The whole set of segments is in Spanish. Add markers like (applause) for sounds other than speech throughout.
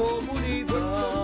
comunidad.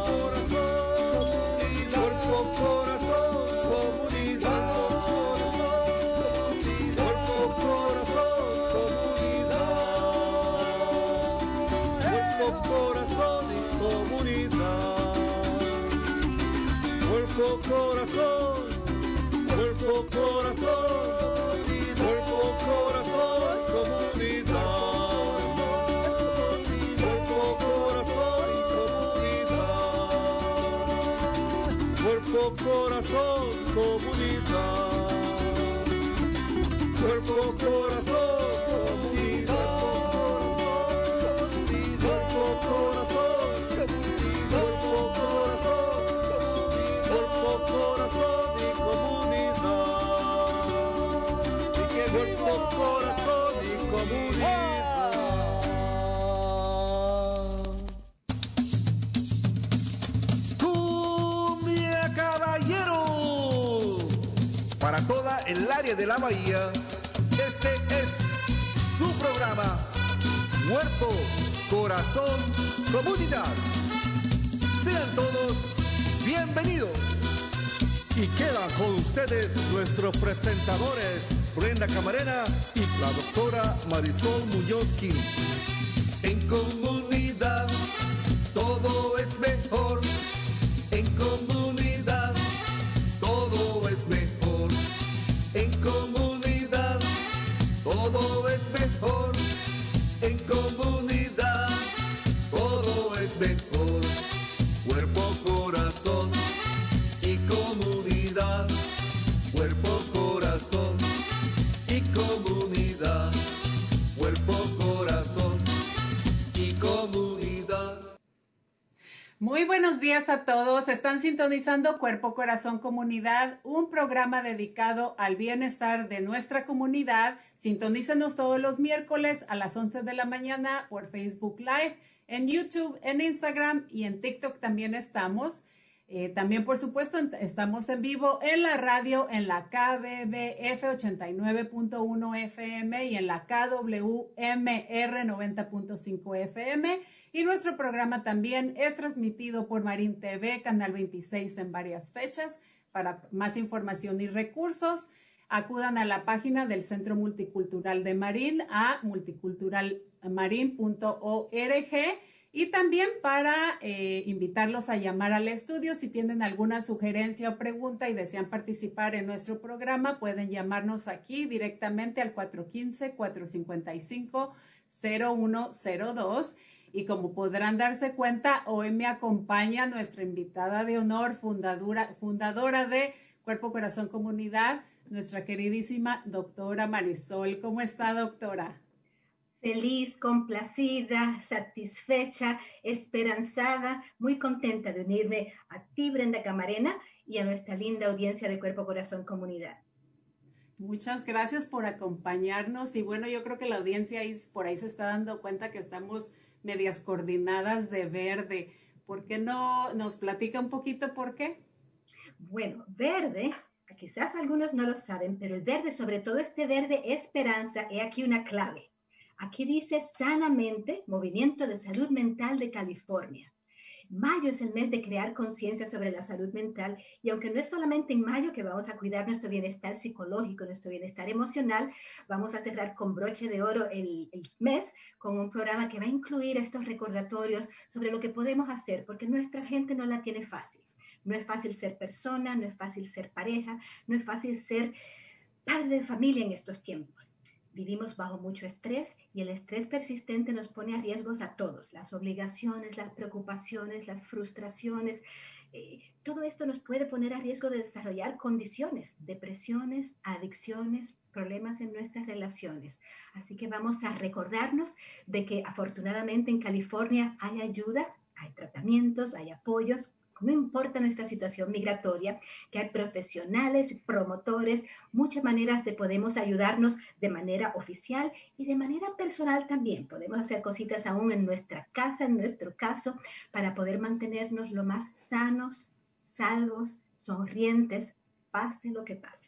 De la Bahía, este es su programa Muerto, Corazón, Comunidad. Sean todos bienvenidos. Y quedan con ustedes nuestros presentadores, Brenda Camarena y la doctora Marisol Muñozki. En comunidad sintonizando Cuerpo Corazón Comunidad, un programa dedicado al bienestar de nuestra comunidad. Sintonícenos todos los miércoles a las 11 de la mañana por Facebook Live, en YouTube, en Instagram y en TikTok también estamos. Eh, también, por supuesto, estamos en vivo en la radio, en la KBBF 89.1 FM y en la KWMR 90.5 FM. Y nuestro programa también es transmitido por Marín TV, Canal 26 en varias fechas. Para más información y recursos, acudan a la página del Centro Multicultural de Marín a multiculturalmarin.org y también para eh, invitarlos a llamar al estudio si tienen alguna sugerencia o pregunta y desean participar en nuestro programa, pueden llamarnos aquí directamente al 415-455-0102. Y como podrán darse cuenta, hoy me acompaña nuestra invitada de honor, fundadora, fundadora de Cuerpo Corazón Comunidad, nuestra queridísima doctora Marisol. ¿Cómo está, doctora? Feliz, complacida, satisfecha, esperanzada, muy contenta de unirme a ti, Brenda Camarena, y a nuestra linda audiencia de Cuerpo Corazón Comunidad. Muchas gracias por acompañarnos y bueno, yo creo que la audiencia ahí, por ahí se está dando cuenta que estamos medias coordinadas de verde. ¿Por qué no nos platica un poquito por qué? Bueno, verde, quizás algunos no lo saben, pero el verde, sobre todo este verde esperanza, he aquí una clave. Aquí dice sanamente, Movimiento de Salud Mental de California. Mayo es el mes de crear conciencia sobre la salud mental y aunque no es solamente en mayo que vamos a cuidar nuestro bienestar psicológico, nuestro bienestar emocional, vamos a cerrar con broche de oro el, mes con un programa que va a incluir estos recordatorios sobre lo que podemos hacer, porque nuestra gente no la tiene fácil. No es fácil ser persona, no es fácil ser pareja, no es fácil ser padre de familia en estos tiempos. Vivimos bajo mucho estrés y el estrés persistente nos pone a riesgos a todos. Las obligaciones, las preocupaciones, las frustraciones, eh, todo esto nos puede poner a riesgo de desarrollar condiciones, depresiones, adicciones, problemas en nuestras relaciones. Así que vamos a recordarnos de que afortunadamente en California hay ayuda, hay tratamientos, hay apoyos no importa nuestra situación migratoria, que hay profesionales, promotores, muchas maneras de podemos ayudarnos de manera oficial y de manera personal también. Podemos hacer cositas aún en nuestra casa, en nuestro caso, para poder mantenernos lo más sanos, salvos, sonrientes, pase lo que pase.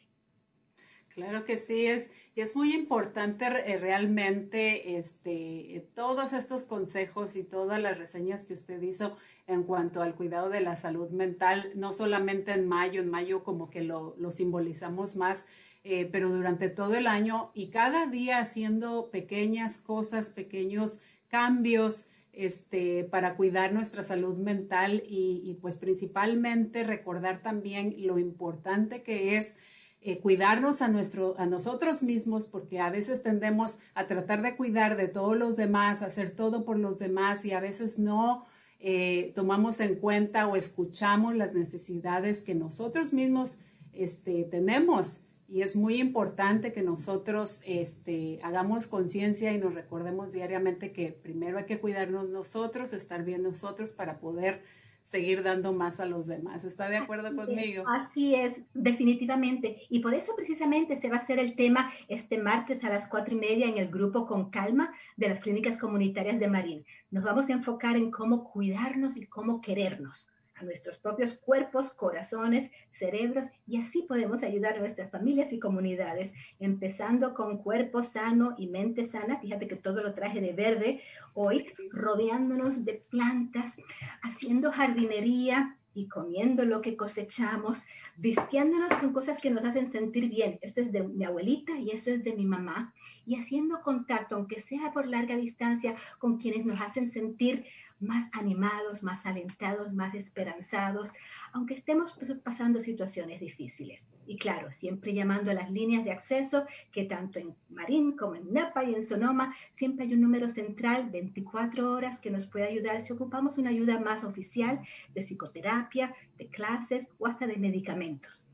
Claro que sí, es, y es muy importante eh, realmente este, todos estos consejos y todas las reseñas que usted hizo en cuanto al cuidado de la salud mental, no solamente en mayo, en mayo como que lo, lo simbolizamos más, eh, pero durante todo el año y cada día haciendo pequeñas cosas, pequeños cambios este, para cuidar nuestra salud mental y, y pues principalmente recordar también lo importante que es eh, cuidarnos a, nuestro, a nosotros mismos, porque a veces tendemos a tratar de cuidar de todos los demás, hacer todo por los demás y a veces no eh, tomamos en cuenta o escuchamos las necesidades que nosotros mismos este, tenemos. Y es muy importante que nosotros este, hagamos conciencia y nos recordemos diariamente que primero hay que cuidarnos nosotros, estar bien nosotros para poder seguir dando más a los demás. ¿Está de acuerdo conmigo? así es, definitivamente. Y por eso precisamente se va a hacer el tema este martes a las cuatro y media en el grupo Con Calma de las clínicas comunitarias de Marín. Nos vamos a enfocar en cómo cuidarnos y cómo querernos a nuestros propios cuerpos, corazones, cerebros y así podemos ayudar a nuestras familias y comunidades, empezando con cuerpo sano y mente sana. Fíjate que todo lo traje de verde hoy, rodeándonos de plantas, haciendo jardinería y comiendo lo que cosechamos, vistiéndonos con cosas que nos hacen sentir bien. Esto es de mi abuelita y esto es de mi mamá. Y haciendo contacto, aunque sea por larga distancia, con quienes nos hacen sentir más animados, más alentados, más esperanzados, aunque estemos pasando situaciones difíciles. Y claro, siempre llamando a las líneas de acceso, que tanto en Marín como en Napa y en Sonoma, siempre hay un número central, 24 horas, que nos puede ayudar si ocupamos una ayuda más oficial de psicoterapia, de clases o hasta de medicamentos.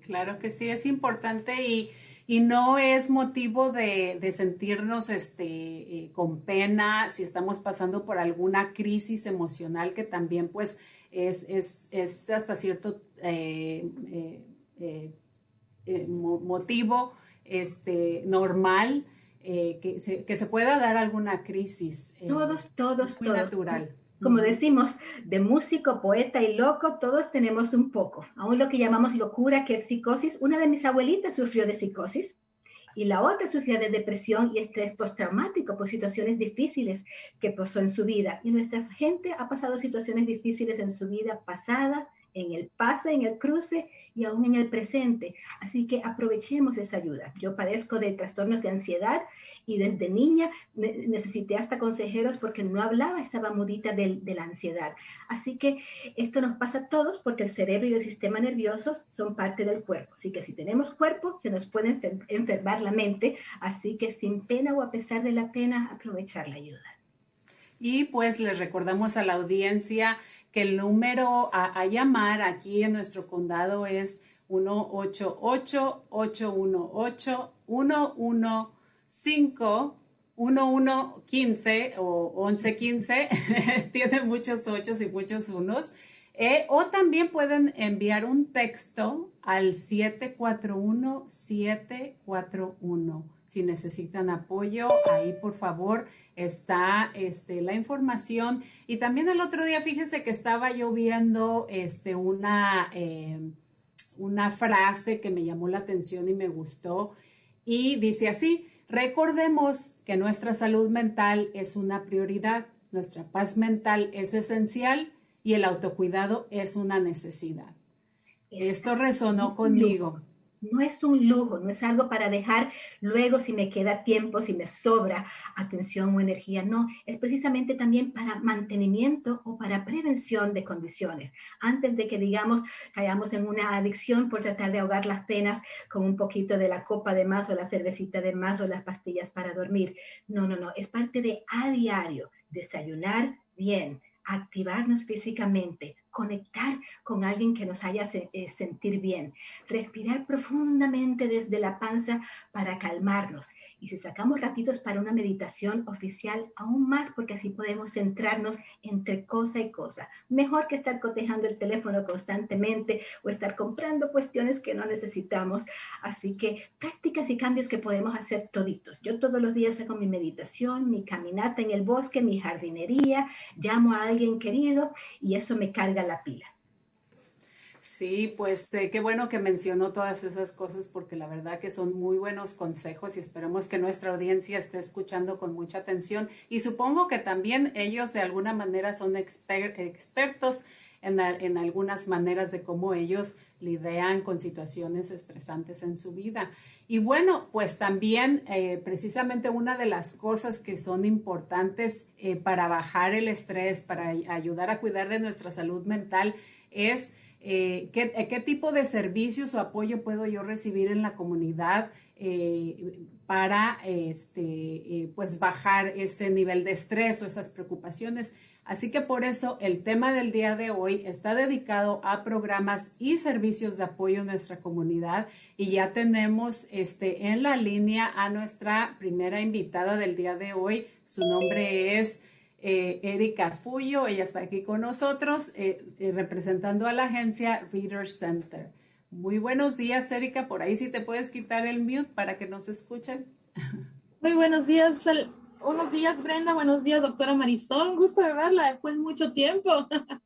Claro que sí, es importante y y no es motivo de, sentirnos este, eh, con pena si estamos pasando por alguna crisis emocional que también pues es, es, hasta cierto eh, eh, motivo este, normal que se, que, se, pueda dar alguna crisis. todos, todos, muy natural como decimos, de músico, poeta y loco, todos tenemos un poco. Aún lo que llamamos locura, que es psicosis. Una de mis abuelitas sufrió de psicosis y la otra sufría de depresión y estrés postraumático por situaciones difíciles que pasó en su vida. Y nuestra gente ha pasado situaciones difíciles en su vida pasada, en el pase, en el cruce y aún en el presente. Así que aprovechemos esa ayuda. Yo padezco de trastornos de ansiedad y desde niña necesité hasta consejeros porque no hablaba, estaba mudita de, la ansiedad. Así que esto nos pasa a todos porque el cerebro y el sistema nervioso son parte del cuerpo. Así que si tenemos cuerpo, se nos puede enfermar la mente. Así que sin pena o a pesar de la pena, aprovechar la ayuda. Y pues les recordamos a la audiencia que el número a, a llamar aquí en nuestro condado es 188 818 11 5, 1, 1, 15 o 11, 15, (laughs) tiene muchos ochos y muchos unos. Eh, o también pueden enviar un texto al 741-741. Si necesitan apoyo, ahí por favor está este, la información. Y también el otro día, fíjense que estaba yo viendo este, eh, una frase que me llamó la atención y me gustó. Y dice así, Recordemos que nuestra salud mental es una prioridad, nuestra paz mental es esencial y el autocuidado es una necesidad. Esto resonó conmigo no es un lujo, no es algo para dejar luego si me queda tiempo, si me sobra atención o energía, no, es precisamente también para mantenimiento o para prevención de condiciones. Antes de que, digamos, caigamos en una adicción por tratar de ahogar las penas con un poquito de la copa de más o la cervecita de más o las pastillas para dormir. No, no, no, es parte de a diario, desayunar bien, activarnos físicamente, conectar con alguien que nos haya eh, sentir bien, respirar profundamente desde la panza para calmarnos. Y si sacamos ratitos para una meditación oficial, aún más porque así podemos centrarnos entre cosa y cosa. Mejor que estar cotejando el teléfono constantemente o estar comprando cuestiones que no necesitamos. Así que prácticas y cambios que podemos hacer toditos. Yo todos los días hago mi meditación, mi caminata en el bosque, mi jardinería, llamo a alguien querido y eso me carga la pila. Sí, pues eh, qué bueno que mencionó todas esas cosas porque la verdad que son muy buenos consejos y esperamos que nuestra audiencia esté escuchando con mucha atención y supongo que también ellos de alguna manera son expertos en, en, algunas maneras de cómo ellos lidian con situaciones estresantes en su vida. Y bueno, pues también eh, precisamente una de las cosas que son importantes eh, para bajar el estrés, para ayudar a cuidar de nuestra salud mental, es eh, ¿qué, tipo de servicios o apoyo puedo yo recibir en la comunidad para este, pues bajar ese nivel de estrés o esas preocupaciones. Así que por eso el tema del día de hoy está dedicado a programas y servicios de apoyo en nuestra comunidad y ya tenemos este, en la línea a nuestra primera invitada del día de hoy. Su nombre es eh, Erika Fuyo, ella está aquí con nosotros eh, eh, representando a la agencia Reader Center. Muy buenos días, Erika. Por ahí sí te puedes quitar el mute para que nos escuchen. Muy buenos días, buenos días, Brenda. Buenos días, doctora Marisol. Un gusto de verla después de mucho tiempo. (laughs)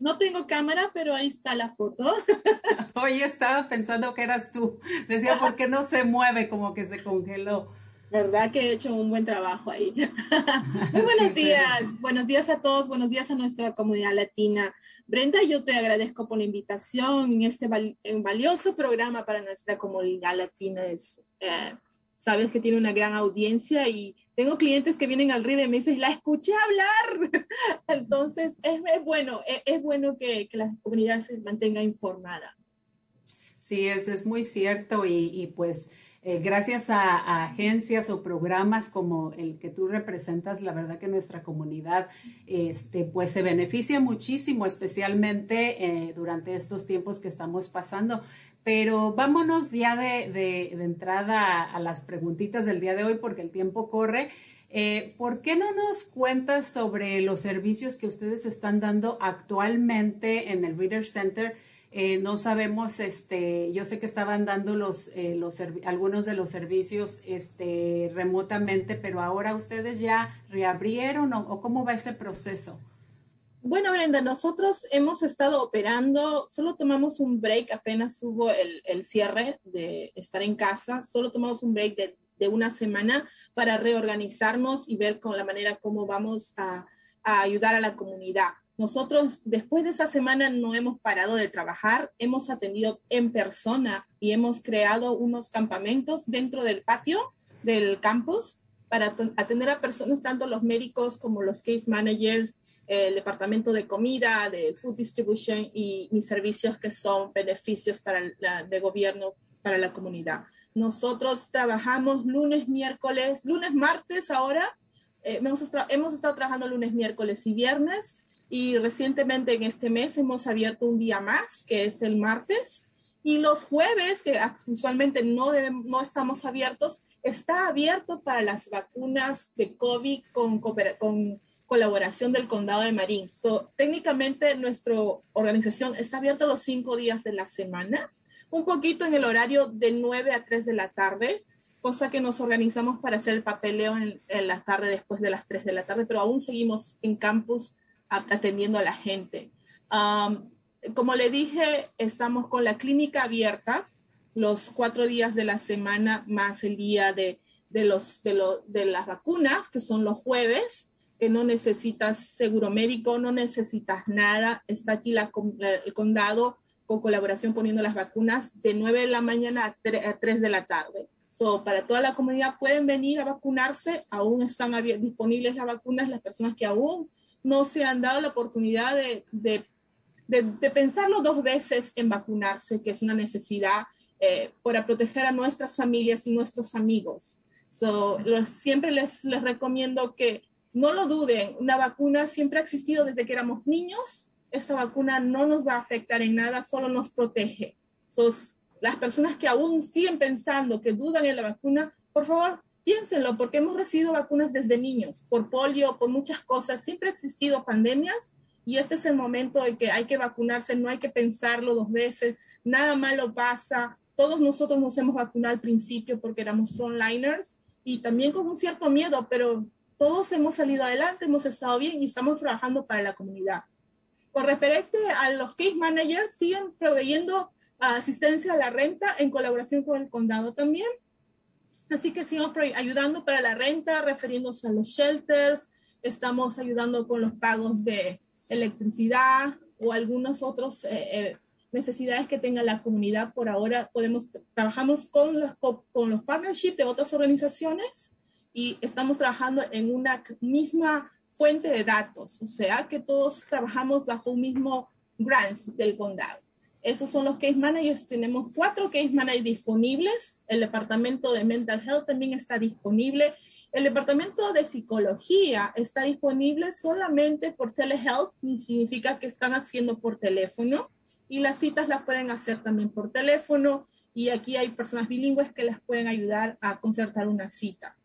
No tengo cámara, pero ahí está la foto. (laughs) Hoy estaba pensando que eras tú. Decía, ¿por qué no se mueve? Como que se congeló. ¿Verdad que he hecho un buen trabajo ahí? (laughs) Muy buenos días, buenos días a todos, buenos días a nuestra comunidad latina. Brenda, yo te agradezco por la invitación en este valioso programa para nuestra comunidad latina. Es, eh, sabes que tiene una gran audiencia y tengo clientes que vienen al río y me dicen, la escuché hablar. (laughs) Entonces, es, bueno, es, bueno que, que, la comunidad se mantenga informada. Sí, eso es muy cierto y, y pues eh, gracias a, agencias o programas como el que tú representas, la verdad que nuestra comunidad este, pues se beneficia muchísimo, especialmente eh, durante estos tiempos que estamos pasando. Pero vámonos ya de, entrada a, las preguntitas del día de hoy porque el tiempo corre. Eh, ¿Por qué no nos cuentas sobre los servicios que ustedes están dando actualmente en el Reader Center? Eh, no sabemos, este, yo sé que estaban dando los, eh, los algunos de los servicios este, remotamente, pero ahora ustedes ya reabrieron o, cómo va ese proceso. Bueno, Brenda, nosotros hemos estado operando, solo tomamos un break, apenas hubo el, cierre de estar en casa, solo tomamos un break de, una semana para reorganizarnos y ver con la manera cómo vamos a ayudar a la comunidad. Nosotros después de esa semana no hemos parado de trabajar, hemos atendido en persona y hemos creado unos campamentos dentro del patio del campus para atender a personas, tanto los médicos como los case managers, el departamento de comida, de food distribution y mis servicios que son beneficios para la, de gobierno para la comunidad. Nosotros trabajamos lunes, miércoles, lunes, martes ahora. Eh, hemos, hemos estado trabajando lunes, miércoles y viernes y recientemente en este mes hemos abierto un día más, que es el martes, y los jueves, que usualmente no, no estamos abiertos, está abierto para las vacunas de COVID con, con colaboración del condado de Marín. So, técnicamente nuestra organización está abierta los cinco días de la semana, un poquito en el horario de 9 a 3 de la tarde, cosa que nos organizamos para hacer el papeleo en, en la tarde después de las 3 de la tarde, pero aún seguimos en campus atendiendo a la gente. como le dije, estamos con la clínica abierta los cuatro días de la semana más el día de, de los, de, de las vacunas, que son los jueves, que no necesitas seguro médico, no necesitas nada. Está aquí la, el condado con colaboración poniendo las vacunas de 9 de la mañana a 3, de la tarde. So, para toda la comunidad pueden venir a vacunarse, aún están disponibles las vacunas, las personas que aún no se han dado la oportunidad de, de, de, pensarlo dos veces en vacunarse, que es una necesidad eh, para proteger a nuestras familias y nuestros amigos. So, siempre les, les recomiendo que no lo duden, una vacuna siempre ha existido desde que éramos niños, esta vacuna no nos va a afectar en nada, solo nos protege. So, las personas que aún siguen pensando, que dudan en la vacuna, por favor, Piénsenlo, porque hemos recibido vacunas desde niños, por polio, por muchas cosas. Siempre ha existido pandemias y este es el momento en que hay que vacunarse, no hay que pensarlo dos veces, nada malo pasa. Todos nosotros nos hemos vacunado al principio porque éramos frontliners y también con un cierto miedo, pero todos hemos salido adelante, hemos estado bien y estamos trabajando para la comunidad. Con referente a los case managers, siguen proveyendo asistencia a la renta en colaboración con el condado también. Así que sigamos ayudando para la renta, refiriéndose a los shelters, estamos ayudando con los pagos de electricidad o algunas otras eh, eh, necesidades que tenga la comunidad. Por ahora podemos, trabajamos con los, con los partnerships de otras organizaciones y estamos trabajando en una misma fuente de datos, o sea que todos trabajamos bajo un mismo grant del condado. Esos son los case managers. Tenemos cuatro case managers disponibles. El departamento de mental health también está disponible. El departamento de psicología está disponible solamente por telehealth, significa que están haciendo por teléfono y las citas las pueden hacer también por teléfono y aquí hay personas bilingües que les pueden ayudar a concertar una cita.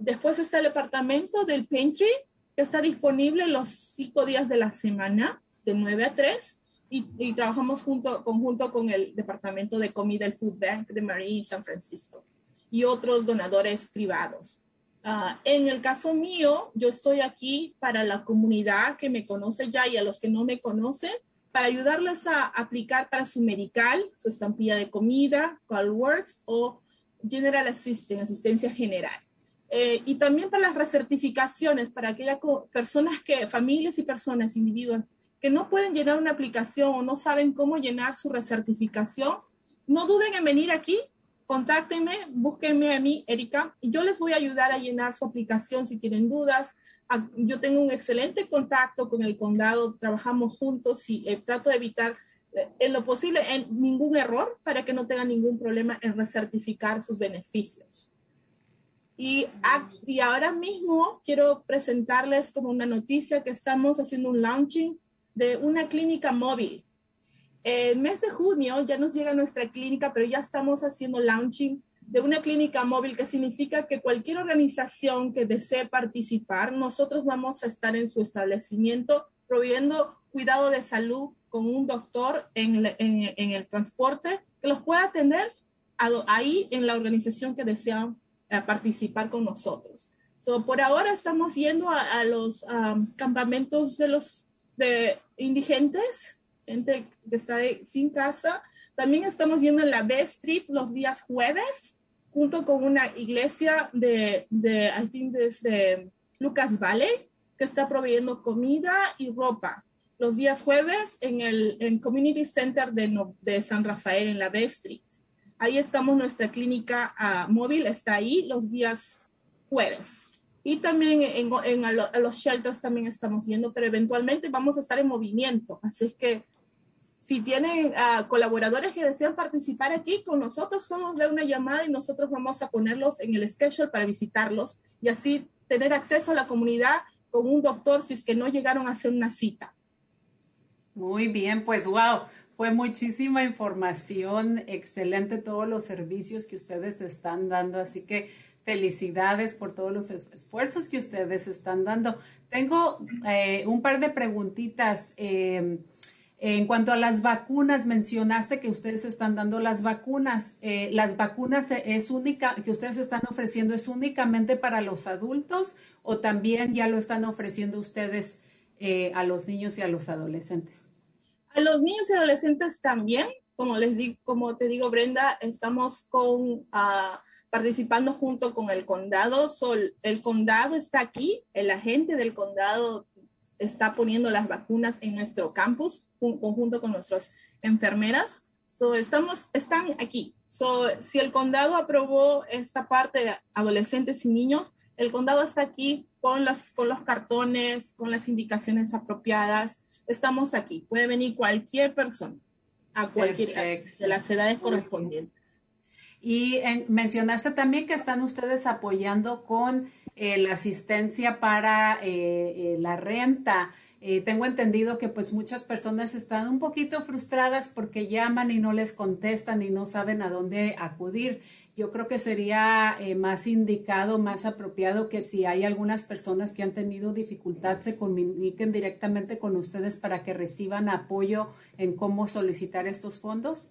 Después está el departamento del pantry que está disponible los cinco días de la semana, de 9 a 3, y, trabajamos junto, conjunto con el departamento de comida, el Food Bank de Marie San Francisco y otros donadores privados. Ah, en el caso mío, yo estoy aquí para la comunidad que me conoce ya y a los que no me conocen, para ayudarles a aplicar para su medical, su estampilla de comida, CallWorks o General Assistance, asistencia general. Eh, y también para las recertificaciones, para aquellas personas que, familias y personas, individuos que no pueden llenar una aplicación o no saben cómo llenar su recertificación, no duden en venir aquí, contáctenme, búsquenme a mí, Erika, y yo les voy a ayudar a llenar su aplicación si tienen dudas. Yo tengo un excelente contacto con el condado, trabajamos juntos y eh, trato de evitar eh, en lo posible ningún error para que no tengan ningún problema en recertificar sus beneficios. Y, ahora mismo quiero presentarles como una noticia que estamos haciendo un launching de una clínica móvil. El mes de junio ya nos llega nuestra clínica, pero ya estamos haciendo launching de una clínica móvil, que significa que cualquier organización que desee participar, nosotros vamos a estar en su establecimiento proveyendo cuidado de salud con un doctor en, en, el transporte que los pueda atender ahí en la organización que desean eh, participar con nosotros. So, por ahora estamos yendo a, los um, campamentos de los de indigentes, gente que está sin casa. También estamos yendo en la B Street los días jueves, junto con una iglesia de, de I think desde Lucas Valley, que está proveyendo comida y ropa. Los días jueves en el Community Center de, de San Rafael, en la B Street. Ahí estamos, nuestra clínica uh, móvil está ahí los días jueves. Y también en, en a, los shelters también estamos yendo, pero eventualmente vamos a estar en movimiento. Así es que si tienen uh, colaboradores que desean participar aquí con nosotros, somos de una llamada y nosotros vamos a ponerlos en el schedule para visitarlos y así tener acceso a la comunidad con un doctor si es que no llegaron a hacer una cita. Muy bien, pues wow, fue muchísima información, excelente todos los servicios que ustedes están dando, así que felicidades por todos los esfuerzos que ustedes están dando. Tengo eh, un par de preguntitas. Em, en cuanto a las vacunas, mencionaste que ustedes están dando las vacunas. Eh, ¿Las vacunas es única, que ustedes están ofreciendo es únicamente para los adultos o también ya lo están ofreciendo ustedes eh, a los niños y a los adolescentes? Los niños y adolescentes también. Como les digo, como te digo, Brenda, estamos con... Uh, participando junto con el condado. Sol, el condado está aquí, el agente del condado está poniendo las vacunas en nuestro campus conjunto con nuestras enfermeras. So, estamos, están aquí. So, si el condado aprobó esta parte de adolescentes y niños, el condado está aquí con, las, con los cartones, con las indicaciones apropiadas. Estamos aquí. Puede venir cualquier persona a cualquier de las edades correspondientes. Y mencionaste también que están ustedes apoyando con eh, la asistencia para eh, eh, la renta. tengo entendido que pues muchas personas están un poquito frustradas porque llaman y no les contestan y no saben a dónde acudir. Yo creo que sería más indicado, más apropiado que si hay algunas personas que han tenido dificultad se comuniquen directamente con ustedes para que reciban apoyo en cómo solicitar estos fondos.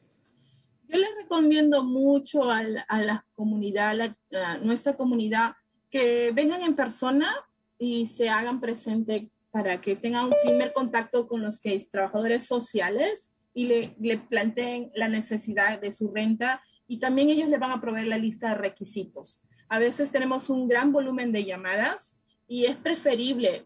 Yo les recomiendo mucho a la, comunidad, a, nuestra comunidad, que vengan en persona y se hagan presente para que tengan un primer contacto con los que es trabajadores sociales y le, le planteen la necesidad de su renta y también ellos le van a proveer la lista de requisitos. A veces tenemos un gran volumen de llamadas y es preferible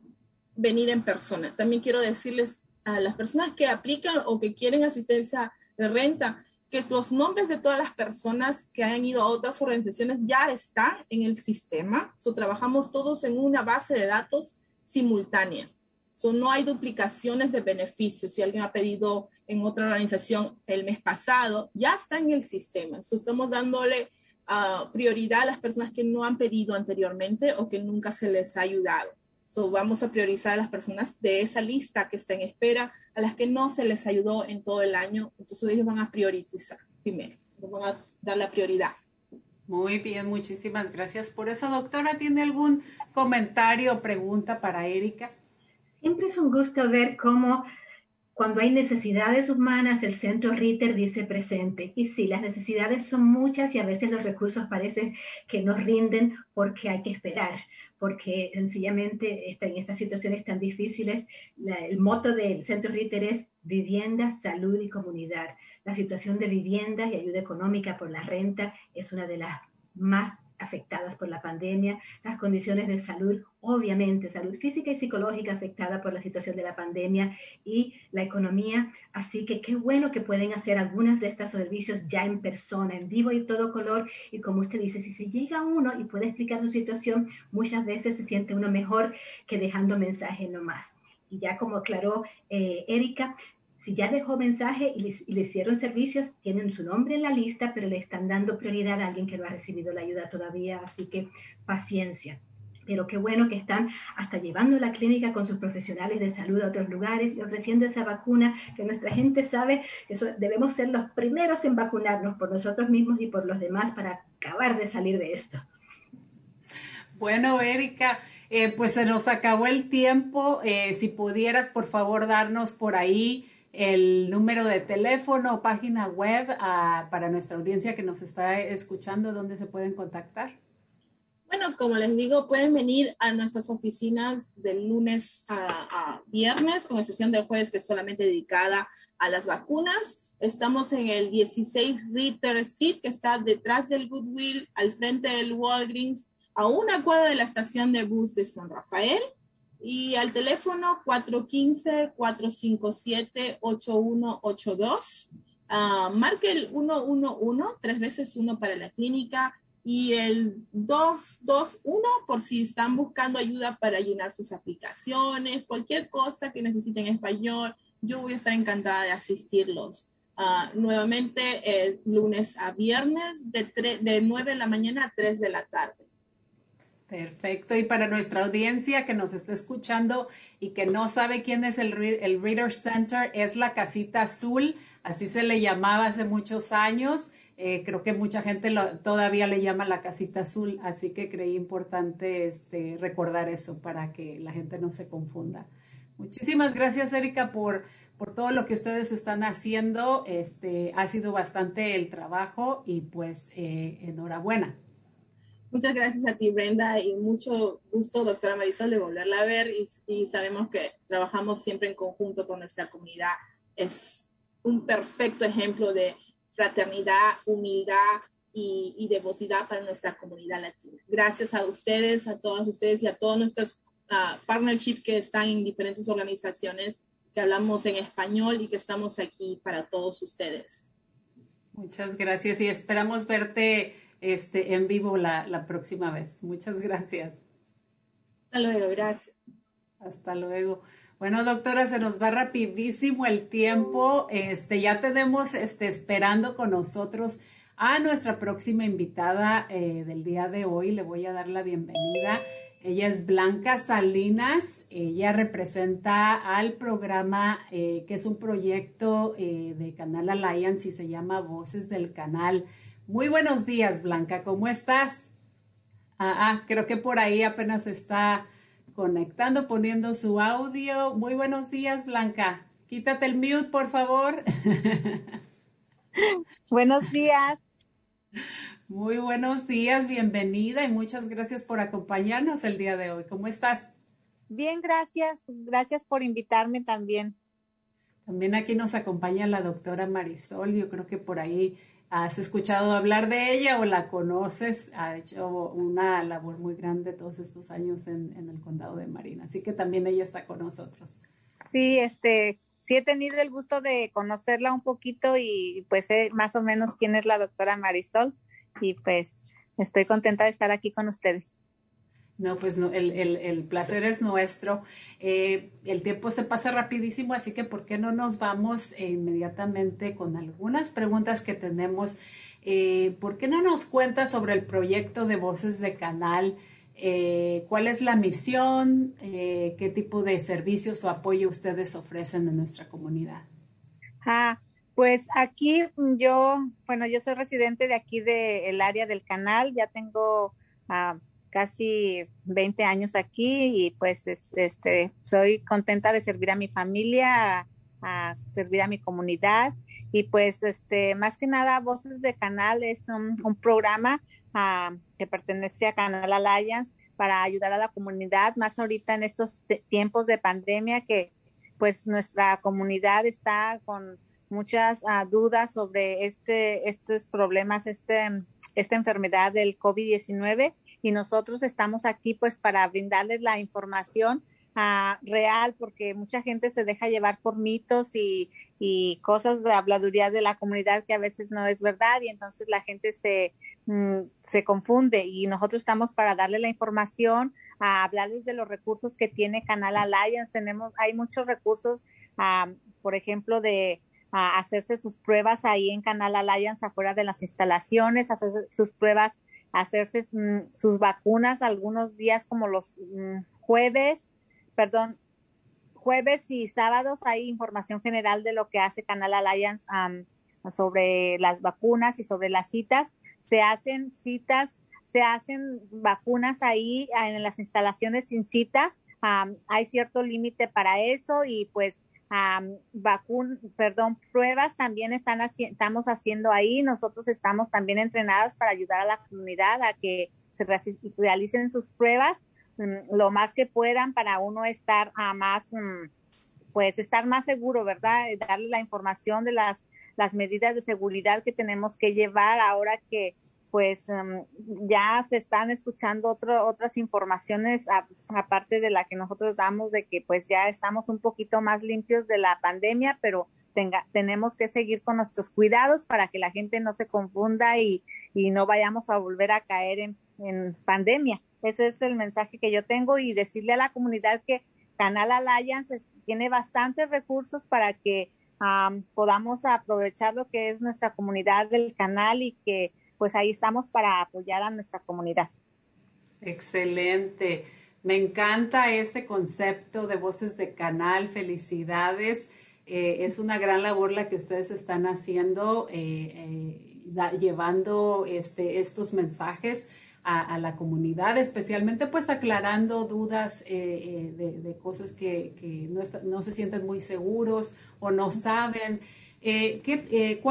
venir en persona. También quiero decirles a las personas que aplican o que quieren asistencia de renta, que los nombres de todas las personas que han ido a otras organizaciones ya están en el sistema. So, trabajamos todos en una base de datos simultánea. So, no hay duplicaciones de beneficios. Si alguien ha pedido en otra organización el mes pasado, ya está en el sistema. Estamos dándole uh, prioridad a las personas que no han pedido anteriormente o que nunca se les ha ayudado. So, vamos a priorizar a las personas de esa lista que está en espera, a las que no se les ayudó en todo el año. Entonces ellos van a priorizar primero, van a dar la prioridad. Muy bien, muchísimas gracias por eso. Doctora, ¿tiene algún comentario o pregunta para Erika? Siempre es un gusto ver cómo cuando hay necesidades humanas, el centro Ritter dice presente. Y sí, las necesidades son muchas y a veces los recursos parecen que no rinden porque hay que esperar porque sencillamente en estas situaciones tan difíciles, el moto del Centro Ritter es vivienda, salud y comunidad. La situación de vivienda y ayuda económica por la renta es una de las más afectadas por la pandemia, las condiciones de salud, obviamente, salud física y psicológica afectada por la situación de la pandemia y la economía. Así que qué bueno que pueden hacer algunas de estos servicios ya en persona, en vivo y todo color. Y como usted dice, si se llega uno y puede explicar su situación, muchas veces se siente uno mejor que dejando mensaje nomás. Y ya como aclaró eh, Erika, si ya dejó mensaje y le, hicieron servicios, tienen su nombre en la lista, pero le están dando prioridad a alguien que no ha recibido la ayuda todavía. Así que paciencia. Pero qué bueno que están hasta llevando la clínica con sus profesionales de salud a otros lugares y ofreciendo esa vacuna que nuestra gente sabe que debemos ser los primeros en vacunarnos por nosotros mismos y por los demás para acabar de salir de esto. Bueno, Erika, eh, pues se nos acabó el tiempo. Eh, si pudieras, por favor, darnos por ahí el número de teléfono o página web ah, para nuestra audiencia que nos está escuchando, ¿dónde se pueden contactar? Bueno, como les digo, pueden venir a nuestras oficinas de lunes a, viernes, con excepción del jueves que es solamente dedicada a las vacunas. Estamos en el 16 Ritter Street, que está detrás del Goodwill, al frente del Walgreens, a una cuadra de la estación de bus de San Rafael y al teléfono 415-457-8182. Uh, marque el 111, tres veces uno para la clínica y el 221 por si están buscando ayuda para llenar sus aplicaciones, cualquier cosa que necesiten en español, yo voy a estar encantada de asistirlos. Uh, nuevamente, es lunes a viernes de, de 9 de la mañana a 3 de la tarde. Perfecto. Y para nuestra audiencia que nos está escuchando y que no sabe quién es el, Reader Center, es la casita azul, así se le llamaba hace muchos años. Eh, creo que mucha gente todavía le llama la casita azul, así que creí importante este, recordar eso para que la gente no se confunda. Muchísimas gracias, Erika, por, por todo lo que ustedes están haciendo. Este, ha sido bastante el trabajo y pues eh, enhorabuena. Muchas gracias a ti, Brenda, y mucho gusto, doctora Marisol, de volverla a ver. Y, sabemos que trabajamos siempre en conjunto con nuestra comunidad. Es un perfecto ejemplo de fraternidad, humildad y, y para nuestra comunidad latina. Gracias a ustedes, a todas ustedes y a todos nuestros uh, partnerships que están en diferentes organizaciones que hablamos en español y que estamos aquí para todos ustedes. Muchas gracias y esperamos verte este, en vivo la, la próxima vez. Muchas gracias. Hasta luego, gracias. Hasta luego. Bueno, doctora, se nos va rapidísimo el tiempo. Este, ya tenemos este, esperando con nosotros a nuestra próxima invitada eh, del día de hoy. Le voy a dar la bienvenida. Ella es Blanca Salinas. Ella representa al programa eh, que es un proyecto eh, de Canal Alliance y se llama Voces del Canal. Muy buenos días, Blanca, ¿cómo estás? Ah, ah, creo que por ahí apenas está conectando, poniendo su audio. Muy buenos días, Blanca. Quítate el mute, por favor. (laughs) buenos días. Muy buenos días, bienvenida y muchas gracias por acompañarnos el día de hoy. ¿Cómo estás? Bien, gracias. Gracias por invitarme también. También aquí nos acompaña la doctora Marisol. Yo creo que por ahí has escuchado hablar de ella o la conoces. Ha hecho una labor muy grande todos estos años en, el condado de Marina. Así que también ella está con nosotros. Sí, este, sí he tenido el gusto de conocerla un poquito y pues sé más o menos quién es la doctora Marisol y pues estoy contenta de estar aquí con ustedes. No, pues no, el, el, el placer es nuestro. Eh, el tiempo se pasa rapidísimo, así que ¿por qué no nos vamos inmediatamente con algunas preguntas que tenemos? Eh, ¿Por qué no nos cuenta sobre el proyecto de Voces de Canal? Eh, ¿Cuál es la misión? ¿Qué tipo de servicios o apoyo ustedes ofrecen en nuestra comunidad? Ah, pues aquí yo, bueno, yo soy residente de aquí del área del canal, ya tengo... Ah, casi 20 años aquí y pues este soy contenta de servir a mi familia, a, servir a mi comunidad. Y pues este más que nada Voces de Canal es un, programa ah, que pertenece a Canal Alliance para ayudar a la comunidad, más ahorita en estos tiempos de pandemia que pues nuestra comunidad está con muchas ah, dudas sobre este estos problemas, este esta enfermedad del COVID-19 y nosotros estamos aquí pues para brindarles la información uh, real porque mucha gente se deja llevar por mitos y, y, cosas de habladuría de la comunidad que a veces no es verdad y entonces la gente se, mm, se confunde y nosotros estamos para darle la información, a hablarles de los recursos que tiene Canal Alliance. Tenemos, hay muchos recursos, uh, por ejemplo, de a hacerse sus pruebas ahí en Canal Alliance afuera de las instalaciones, hacer sus pruebas hacerse mm, sus vacunas algunos días como los mm, jueves, perdón, jueves y sábados hay información general de lo que hace Canal Alliance sobre las vacunas y sobre las citas. Se hacen citas, se hacen vacunas ahí en las instalaciones sin cita. hay cierto límite para eso y pues vacun, perdón, pruebas también están estamos haciendo ahí. Nosotros estamos también entrenadas para ayudar a la comunidad a que se realicen sus pruebas mm, lo más que puedan para uno estar a más, mm, pues estar más seguro, ¿verdad? Darle la información de las, las medidas de seguridad que tenemos que llevar ahora que pues em, ya se están escuchando otras informaciones aparte de la que nosotros damos de que pues ya estamos un poquito más limpios de la pandemia, pero tenga, tenemos que seguir con nuestros cuidados para que la gente no se confunda y, y no vayamos a volver a caer en, en, pandemia. Ese es el mensaje que yo tengo y decirle a la comunidad que Canal Alliance tiene bastantes recursos para que podamos aprovechar lo que es nuestra comunidad del canal y que pues ahí estamos para apoyar a nuestra comunidad. Excelente. Me encanta este concepto de voces de canal. Felicidades. Eh, es una gran labor la que ustedes están haciendo, eh, eh, llevando este, estos mensajes a, la comunidad, especialmente pues aclarando dudas de, cosas que, no, se sienten muy seguros o no saben. Eh, eh,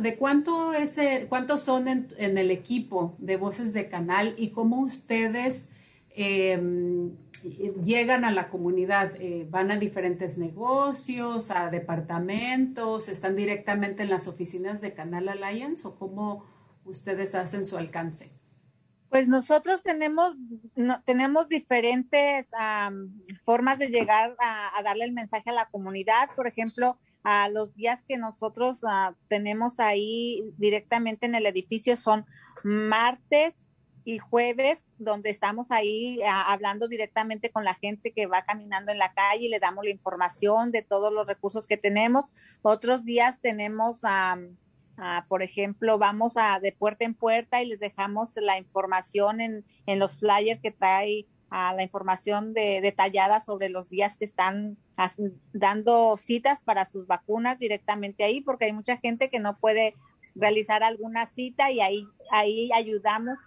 ¿De cuánto es, cuántos son en, el equipo de voces de canal y cómo ustedes em, llegan a la comunidad? Eh, ¿Van a diferentes negocios, a departamentos? ¿Están directamente en las oficinas de Canal Alliance o cómo ustedes hacen su alcance? Pues nosotros tenemos, tenemos diferentes formas de llegar a, darle el mensaje a la comunidad. Por ejemplo, a los días que nosotros ah, tenemos ahí directamente en el edificio son martes y jueves, donde estamos ahí ah, hablando directamente con la gente que va caminando en la calle y le damos la información de todos los recursos que tenemos. Otros días tenemos, por ejemplo, vamos a de puerta en puerta y les dejamos la información en, en los flyers que trae a la información de, detallada sobre los días que están dando citas para sus vacunas directamente ahí, porque hay mucha gente que no puede realizar alguna cita y ahí, ahí ayudamos,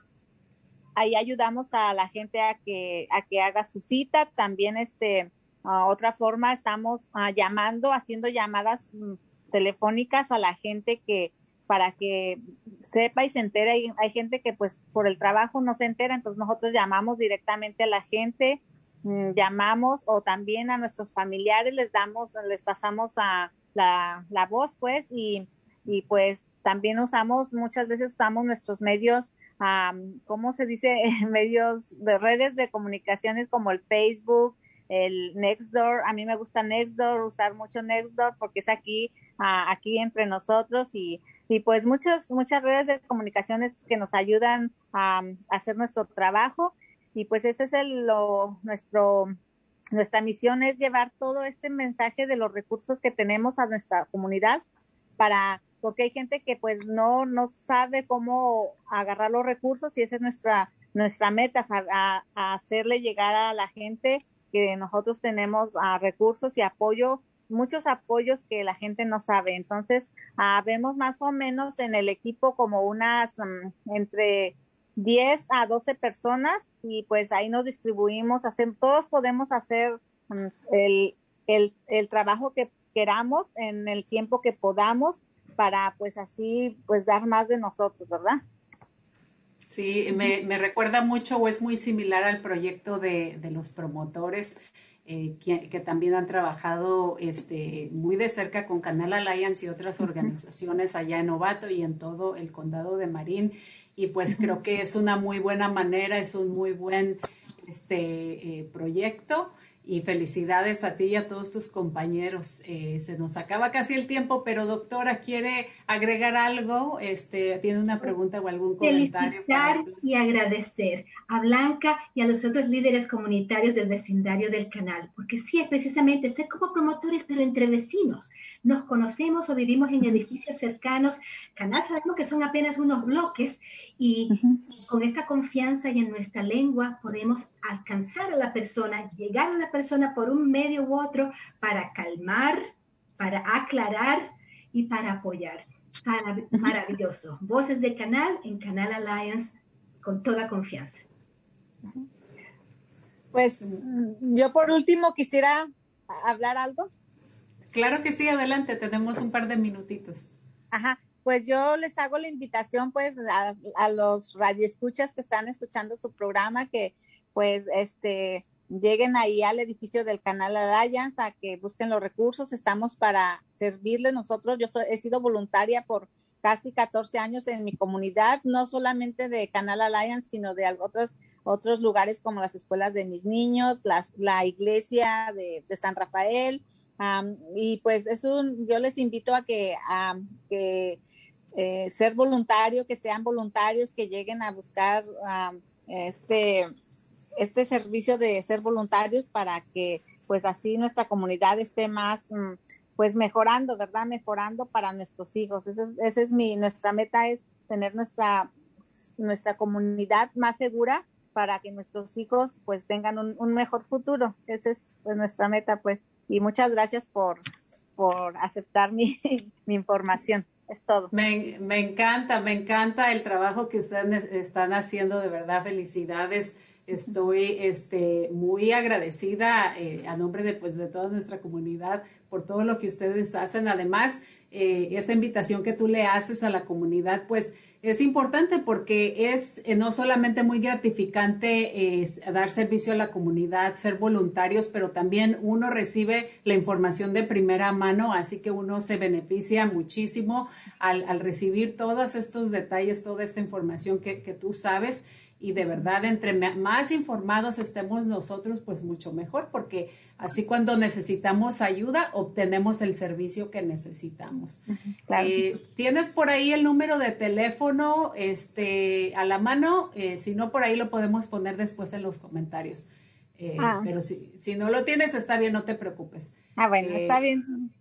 ahí ayudamos a la gente a que, a que haga su cita. También este, otra forma estamos ah, llamando, haciendo llamadas mm, telefónicas a la gente que, para que sepa y se entere. Hay, hay, gente que pues por el trabajo no se entera, entonces nosotros llamamos directamente a la gente llamamos o también a nuestros familiares les damos, les pasamos a la, la voz, pues, y, y pues también usamos, muchas veces usamos nuestros medios, ¿cómo se dice? (laughs) medios de redes de comunicaciones como el Facebook, el Nextdoor. A mí me gusta Nextdoor, usar mucho Nextdoor porque es aquí, aquí entre nosotros y, y pues muchas, muchas redes de comunicaciones que nos ayudan a, hacer nuestro trabajo. Y pues ese es el, lo, nuestro, nuestra misión es llevar todo este mensaje de los recursos que tenemos a nuestra comunidad para porque hay gente que pues no, no sabe cómo agarrar los recursos y esa es nuestra, nuestra meta, a, hacerle llegar a la gente que nosotros tenemos a recursos y apoyo, muchos apoyos que la gente no sabe. Entonces, uh, vemos más o menos en el equipo como unas mm, entre 10 a 12 personas y pues ahí nos distribuimos, hacer, todos podemos hacer mm, el, el, el trabajo que queramos en el tiempo que podamos para pues así pues dar más de nosotros, ¿verdad? Sí, me, me recuerda mucho o es muy similar al proyecto de, de los promotores eh, que, que, también han trabajado este, muy de cerca con Canal Alliance y otras organizaciones allá en Novato y en todo el condado de Marín. Y pues creo que es una muy buena manera, es un muy buen este, eh, proyecto y felicidades a ti y a todos tus compañeros. Eh, se nos acaba casi el tiempo, pero doctora, ¿quiere agregar algo? Este, ¿Tiene una pregunta o algún comentario? Felicitar y agradecer a Blanca y a los otros líderes comunitarios del vecindario del canal, porque sí es precisamente ser como promotores, pero entre vecinos. Nos conocemos o vivimos en edificios cercanos. Canal sabemos que son apenas unos bloques y con esta confianza y en nuestra lengua podemos alcanzar a la persona, llegar a la persona por un medio u otro para calmar, para aclarar y para apoyar. Maravilloso. Voces de canal en Canal Alliance con toda confianza. Pues yo por último quisiera hablar algo. Claro que sí, adelante, tenemos un par de minutitos. Ajá, pues yo les hago la invitación pues a, a los radioescuchas que están escuchando su programa que pues este lleguen ahí al edificio del canal Alliance a que busquen los recursos. Estamos para servirles nosotros. Yo he sido voluntaria por casi 14 años en mi comunidad, no solamente de Canal Alliance, sino de otros, otros lugares como las escuelas de mis niños, las, la iglesia de, de San Rafael. y pues es un, yo les invito a que, a que eh, ser voluntario, que sean voluntarios, que lleguen a buscar este este servicio de ser voluntarios para que pues así nuestra comunidad esté más mm, pues mejorando, ¿verdad? Mejorando para nuestros hijos. Esa es, mi, nuestra meta es tener nuestra, nuestra comunidad más segura para que nuestros hijos pues tengan un, mejor futuro. Esa es pues, nuestra meta pues. Y muchas gracias por, por aceptar mi, (laughs) mi información. Es todo. Me, me encanta, me encanta el trabajo que ustedes están haciendo, de verdad, felicidades Estoy este, muy agradecida eh, a nombre de, pues, de toda nuestra comunidad por todo lo que ustedes hacen. Además, eh, esta invitación que tú le haces a la comunidad, pues es importante porque es eh, no solamente muy gratificante dar servicio a la comunidad, ser voluntarios, pero también uno recibe la información de primera mano, así que uno se beneficia muchísimo al, al recibir todos estos detalles, toda esta información que, que tú sabes y de verdad entre más informados estemos nosotros, pues mucho mejor, porque así cuando necesitamos ayuda, obtenemos el servicio que necesitamos. Eh, ¿Tienes por ahí el número de teléfono este, a la mano? Eh, si no, por ahí lo podemos poner después en los comentarios. Eh, ah. Pero si, si no lo tienes, está bien, no te preocupes. Ah, bueno, está bien.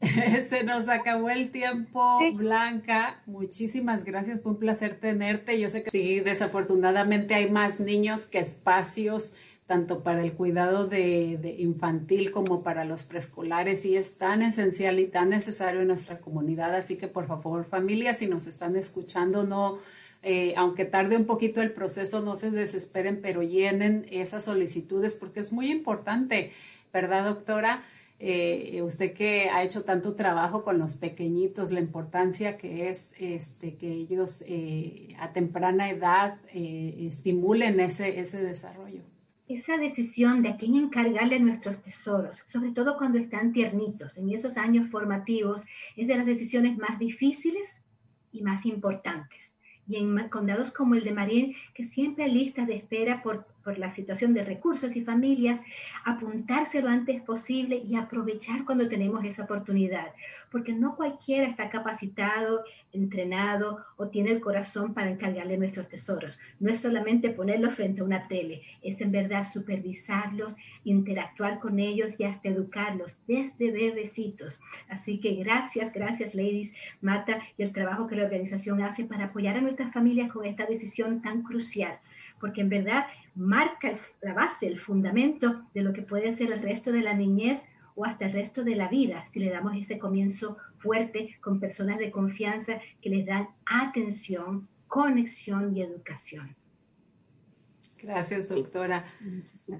(laughs) Se nos acabó el tiempo, Blanca. Muchísimas gracias, fue un placer tenerte. Yo sé que sí, desafortunadamente hay más niños que espacios, tanto para el cuidado de, infantil como para los preescolares, y es tan esencial y tan necesario en nuestra comunidad. Así que, por favor, familia, si nos están escuchando, no, eh, aunque tarde un poquito el proceso, no se desesperen, pero llenen esas solicitudes porque es muy importante, ¿verdad, doctora? Eh, usted que ha hecho tanto trabajo con los pequeñitos, la importancia que es este, que ellos eh, a temprana edad eh, estimulen ese, ese desarrollo. esa decisión de a quién encargarle nuestros tesoros, sobre todo cuando están tiernitos, en esos años formativos, es de las decisiones más difíciles y más importantes. Y en condados como el de Marín, que siempre hay listas de espera por la situación de recursos y familias, apuntarse lo antes posible y aprovechar cuando tenemos esa oportunidad, porque no cualquiera está capacitado, entrenado o tiene el corazón para encargarle nuestros tesoros. No es solamente ponerlos frente a una tele, es en verdad supervisarlos, interactuar con ellos y hasta educarlos desde bebecitos. Así que gracias, gracias, ladies, Mata, y el trabajo que la organización hace para apoyar a nuestras familias con esta decisión tan crucial porque en verdad marca la base, el fundamento de lo que puede ser el resto de la niñez o hasta el resto de la vida, si le damos este comienzo fuerte con personas de confianza que les dan atención, conexión y educación. Gracias, doctora.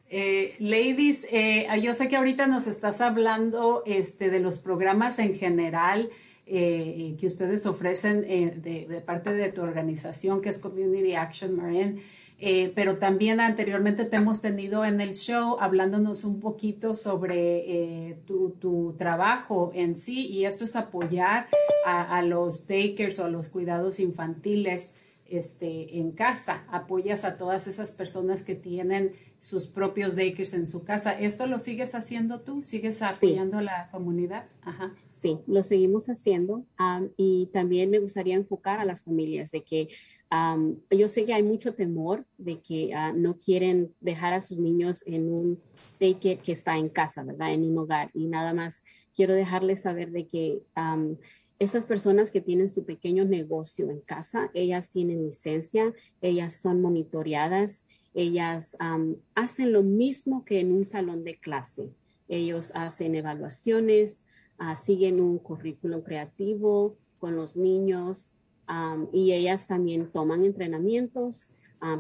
Eh, ladies, eh, yo sé que ahorita nos estás hablando este, de los programas en general eh, que ustedes ofrecen de, de, parte de tu organización, que es Community Action Marine. Eh, pero también anteriormente te hemos tenido en el show hablándonos un poquito sobre eh, tu, tu, trabajo en sí y esto es apoyar a, a, los daycares o a los cuidados infantiles este, en casa, apoyas a todas esas personas que tienen sus propios daycares en su casa. ¿Esto lo sigues haciendo tú? ¿Sigues apoyando a la comunidad? Ajá. Sí, lo seguimos haciendo y también me gustaría enfocar a las familias de que yo sé que hay mucho temor de que ah, no quieren dejar a sus niños en un daycare que está en casa, ¿verdad? En un hogar. Y nada más quiero dejarles saber de que estas personas que tienen su pequeño negocio en casa, ellas tienen licencia, ellas son monitoreadas, ellas hacen lo mismo que en un salón de clase. Ellos hacen evaluaciones, uh, siguen un currículum creativo con los niños, y ellas también toman entrenamientos,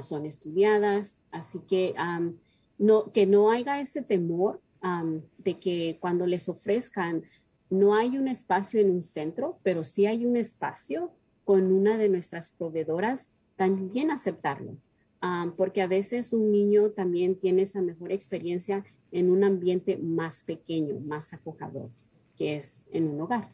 son estudiadas, así que no, que no haya ese temor de que cuando les ofrezcan, no hay un espacio en un centro, pero sí hay un espacio con una de nuestras proveedoras, también aceptarlo, porque a veces un niño también tiene esa mejor experiencia en un ambiente más pequeño, más acogedor, que es en un hogar.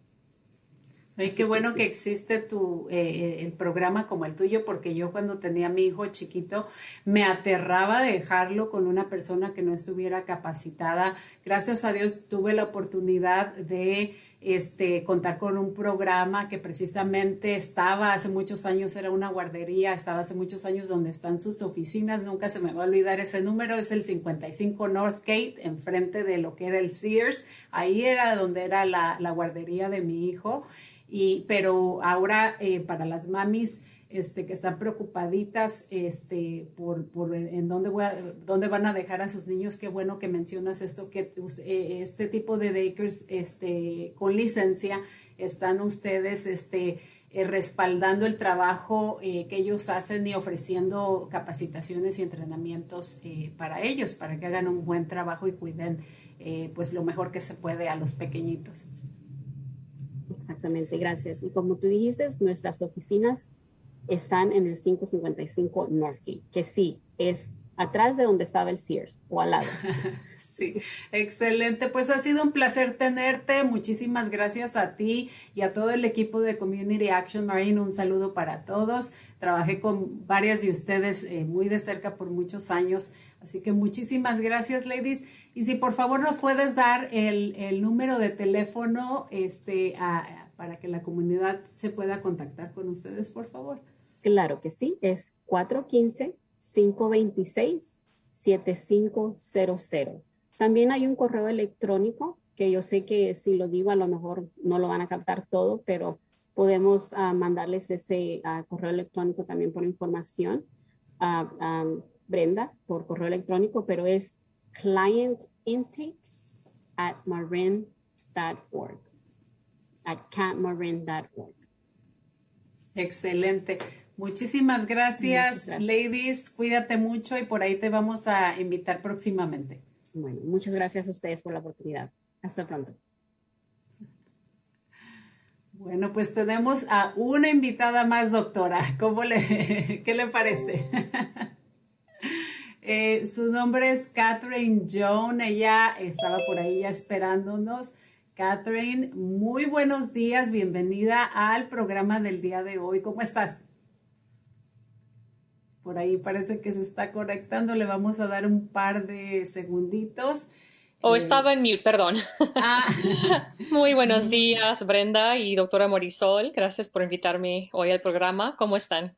Ay, qué bueno que, existe tu, eh, eh, el programa como el tuyo, porque yo cuando tenía a mi hijo chiquito me aterraba dejarlo con una persona que no estuviera capacitada. Gracias a Dios tuve la oportunidad de este, contar con un programa que precisamente estaba hace muchos años, era una guardería, estaba hace muchos años donde están sus oficinas, nunca se me va a olvidar ese número, es el 55 Northgate, enfrente de lo que era el Sears, ahí era donde era la, la guardería de mi hijo y, pero ahora eh, para las mamis este, que están preocupaditas este, por, por en dónde, voy dónde van a dejar a sus niños, qué bueno que mencionas esto, que eh, este tipo de daycares este, con licencia están ustedes este, eh, respaldando el trabajo que ellos hacen y ofreciendo capacitaciones y entrenamientos para ellos, para que hagan un buen trabajo y cuiden pues lo mejor que se puede a los pequeñitos. Exactamente, gracias. Y como tú dijiste, nuestras oficinas están en el 555 Northgate, que sí, es atrás de donde estaba el Sears o al lado. (laughs) Sí, excelente. Pues ha sido un placer tenerte. Muchísimas gracias a ti y a todo el equipo de Community Action Marine. Un saludo para todos. Trabajé con varias de ustedes eh, muy de cerca por muchos años. Así que muchísimas gracias, ladies. Y si por favor nos puedes dar el, el número de teléfono este, para que la comunidad se pueda contactar con ustedes, por favor. Claro que sí, es 415-526-7500. También hay un correo electrónico que yo sé que si lo digo a lo mejor no lo van a captar todo, pero podemos uh, mandarles ese uh, correo electrónico también por información. Um, Brenda por correo electrónico, pero es clientintake at marin.org. At catmarin.org. Excelente. Muchísimas gracias, gracias, ladies. Cuídate mucho y por ahí te vamos a invitar próximamente. Bueno, muchas gracias a ustedes por la oportunidad. Hasta pronto. Bueno, pues tenemos a una invitada más, doctora. ¿Cómo le, qué le parece? (laughs) Eh, su nombre es Catherine Joan. Ella estaba por ahí ya esperándonos. Catherine, muy buenos días. Bienvenida al programa del día de hoy. ¿Cómo estás? Por ahí parece que se está conectando. Le vamos a dar un par de segunditos. O estaba en mute, perdón. Ah. (laughs) Muy buenos días, Brenda y doctora Morisol. Gracias por invitarme hoy al programa. ¿Cómo están?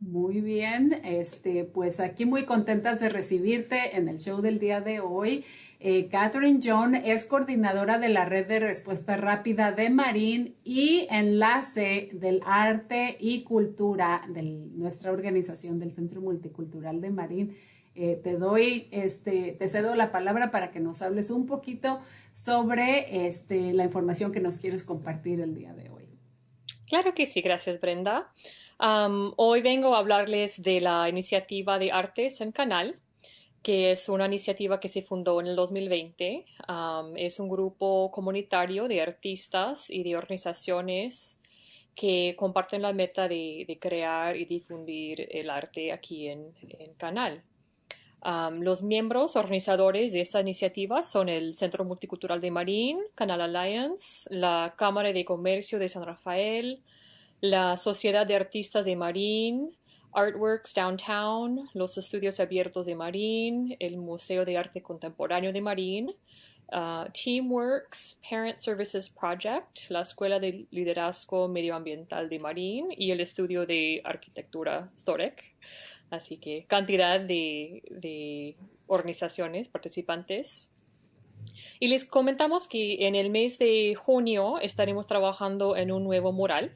Muy bien, este, pues aquí muy contentas de recibirte en el show del día de hoy. Eh, Catherine John es coordinadora de la red de respuesta rápida de Marín y enlace del arte y cultura de nuestra organización del Centro Multicultural de Marín. Eh, te doy, este, te cedo la palabra para que nos hables un poquito sobre este, la información que nos quieres compartir el día de hoy. Claro que sí, gracias Brenda. hoy vengo a hablarles de la iniciativa de Artes en Canal, que es una iniciativa que se fundó en el 2020. es un grupo comunitario de artistas y de organizaciones que comparten la meta de, crear y difundir el arte aquí en, en Canal los miembros organizadores de esta iniciativa son el Centro Multicultural de Marín, Canal Alliance, la Cámara de Comercio de San Rafael, la Sociedad de Artistas de Marín, Artworks Downtown, los Estudios Abiertos de Marín, el Museo de Arte Contemporáneo de Marín, uh, Teamworks, Parent Services Project, la Escuela de Liderazgo Medioambiental de Marín y el Estudio de Arquitectura Storek. Así que cantidad de, organizaciones participantes. Y les comentamos que en el mes de junio estaremos trabajando en un nuevo mural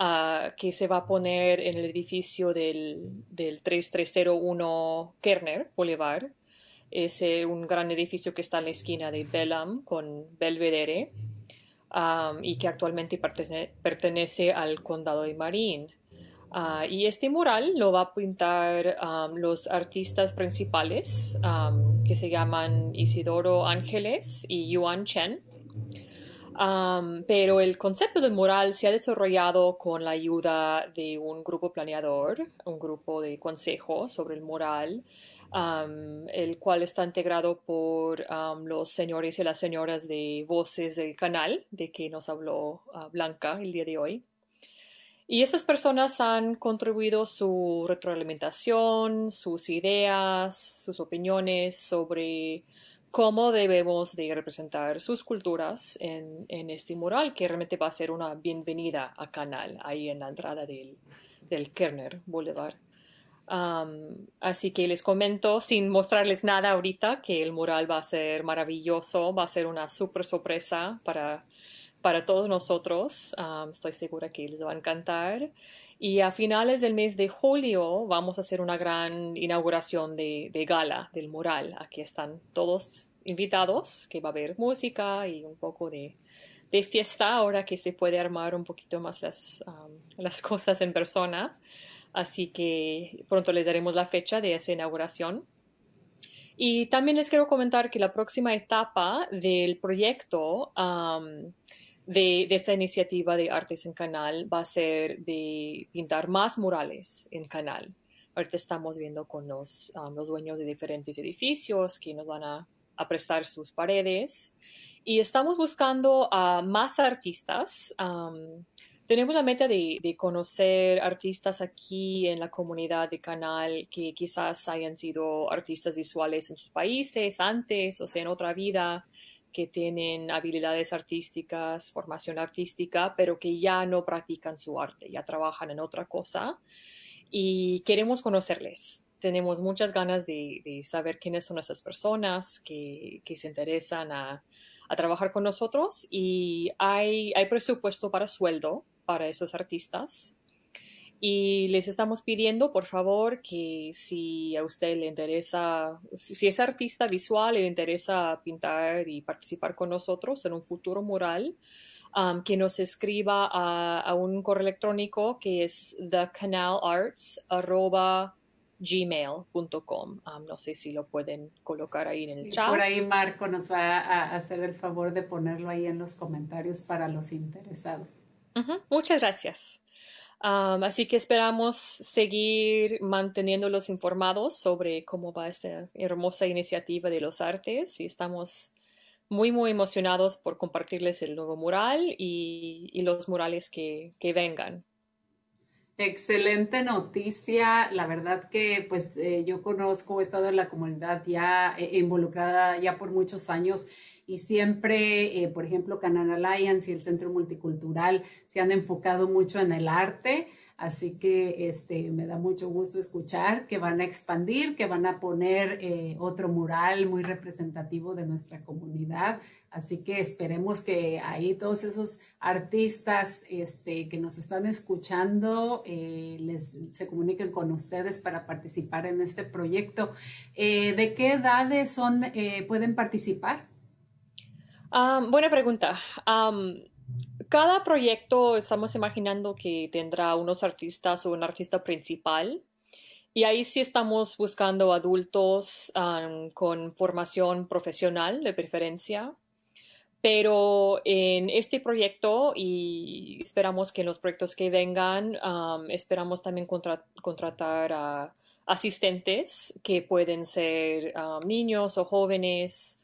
ah, que se va a poner en el edificio del, del 3301 Kerner Boulevard. Es un gran edificio que está en la esquina de Bellam con Belvedere y que actualmente pertenece al condado de Marín. Ah, y este mural lo va a pintar los artistas principales que se llaman Isidoro Ángeles y Yuan Chen. Pero el concepto del mural se ha desarrollado con la ayuda de un grupo planeador, un grupo de consejo sobre el mural, el cual está integrado por los señores y las señoras de voces del canal, de que nos habló ah, Blanca el día de hoy. Y esas personas han contribuido su retroalimentación, sus ideas, sus opiniones sobre cómo debemos de representar sus culturas en, este mural, que realmente va a ser una bienvenida a Canal, ahí en la entrada del, del Kerner Boulevard. así que les comento, sin mostrarles nada ahorita, que el mural va a ser maravilloso, va a ser una super sorpresa para para todos nosotros. estoy segura que les va a encantar. Y a finales del mes de julio vamos a hacer una gran inauguración de, gala del mural. Aquí están todos invitados, que va a haber música y un poco de, fiesta ahora que se puede armar un poquito más las, las cosas en persona. Así que pronto les daremos la fecha de esa inauguración. Y también les quiero comentar que la próxima etapa del proyecto de, esta iniciativa de Artes en Canal va a ser de pintar más murales en Canal. Ahorita estamos viendo con los, um, los dueños de diferentes edificios que nos van a, prestar sus paredes y estamos buscando a más artistas. Um, tenemos la meta de, de, conocer artistas aquí en la comunidad de Canal que quizás hayan sido artistas visuales en sus países antes, o sea, en otra vida, que tienen habilidades artísticas, formación artística, pero que ya no practican su arte, ya trabajan en otra cosa. Y queremos conocerles. Tenemos muchas ganas de, saber quiénes son esas personas que, se interesan a, trabajar con nosotros. Y hay, hay presupuesto para sueldo para esos artistas y les estamos pidiendo, por favor, que si a usted le interesa, si es artista visual y le interesa pintar y participar con nosotros en un futuro mural, um, que nos escriba a, un correo electrónico que es thecanalarts.gmail.com. Um, no sé si lo pueden colocar ahí en el chat. Por ahí Marco nos va a hacer el favor de ponerlo ahí en los comentarios para los interesados. Muchas gracias. Así que esperamos seguir manteniéndolos informados sobre cómo va esta hermosa iniciativa de los artes y estamos muy, muy emocionados por compartirles el nuevo mural y, los murales que, vengan. Excelente noticia. La verdad que pues eh, yo conozco, he estado en la comunidad ya eh, involucrada ya por muchos años y siempre, eh, por ejemplo, Canal Alliance y el Centro Multicultural se han enfocado mucho en el arte. Así que este, me da mucho gusto escuchar que van a expandir, que van a poner eh, otro mural muy representativo de nuestra comunidad. Así que esperemos que ahí todos esos artistas este, que nos están escuchando eh, les, se comuniquen con ustedes para participar en este proyecto. ¿De qué edades son, pueden participar? Ah, buena pregunta. Cada proyecto estamos imaginando que tendrá unos artistas o un artista principal. Y ahí sí estamos buscando adultos con formación profesional de preferencia. Pero en este proyecto, y esperamos que en los proyectos que vengan, esperamos también contratar a asistentes que pueden ser niños o jóvenes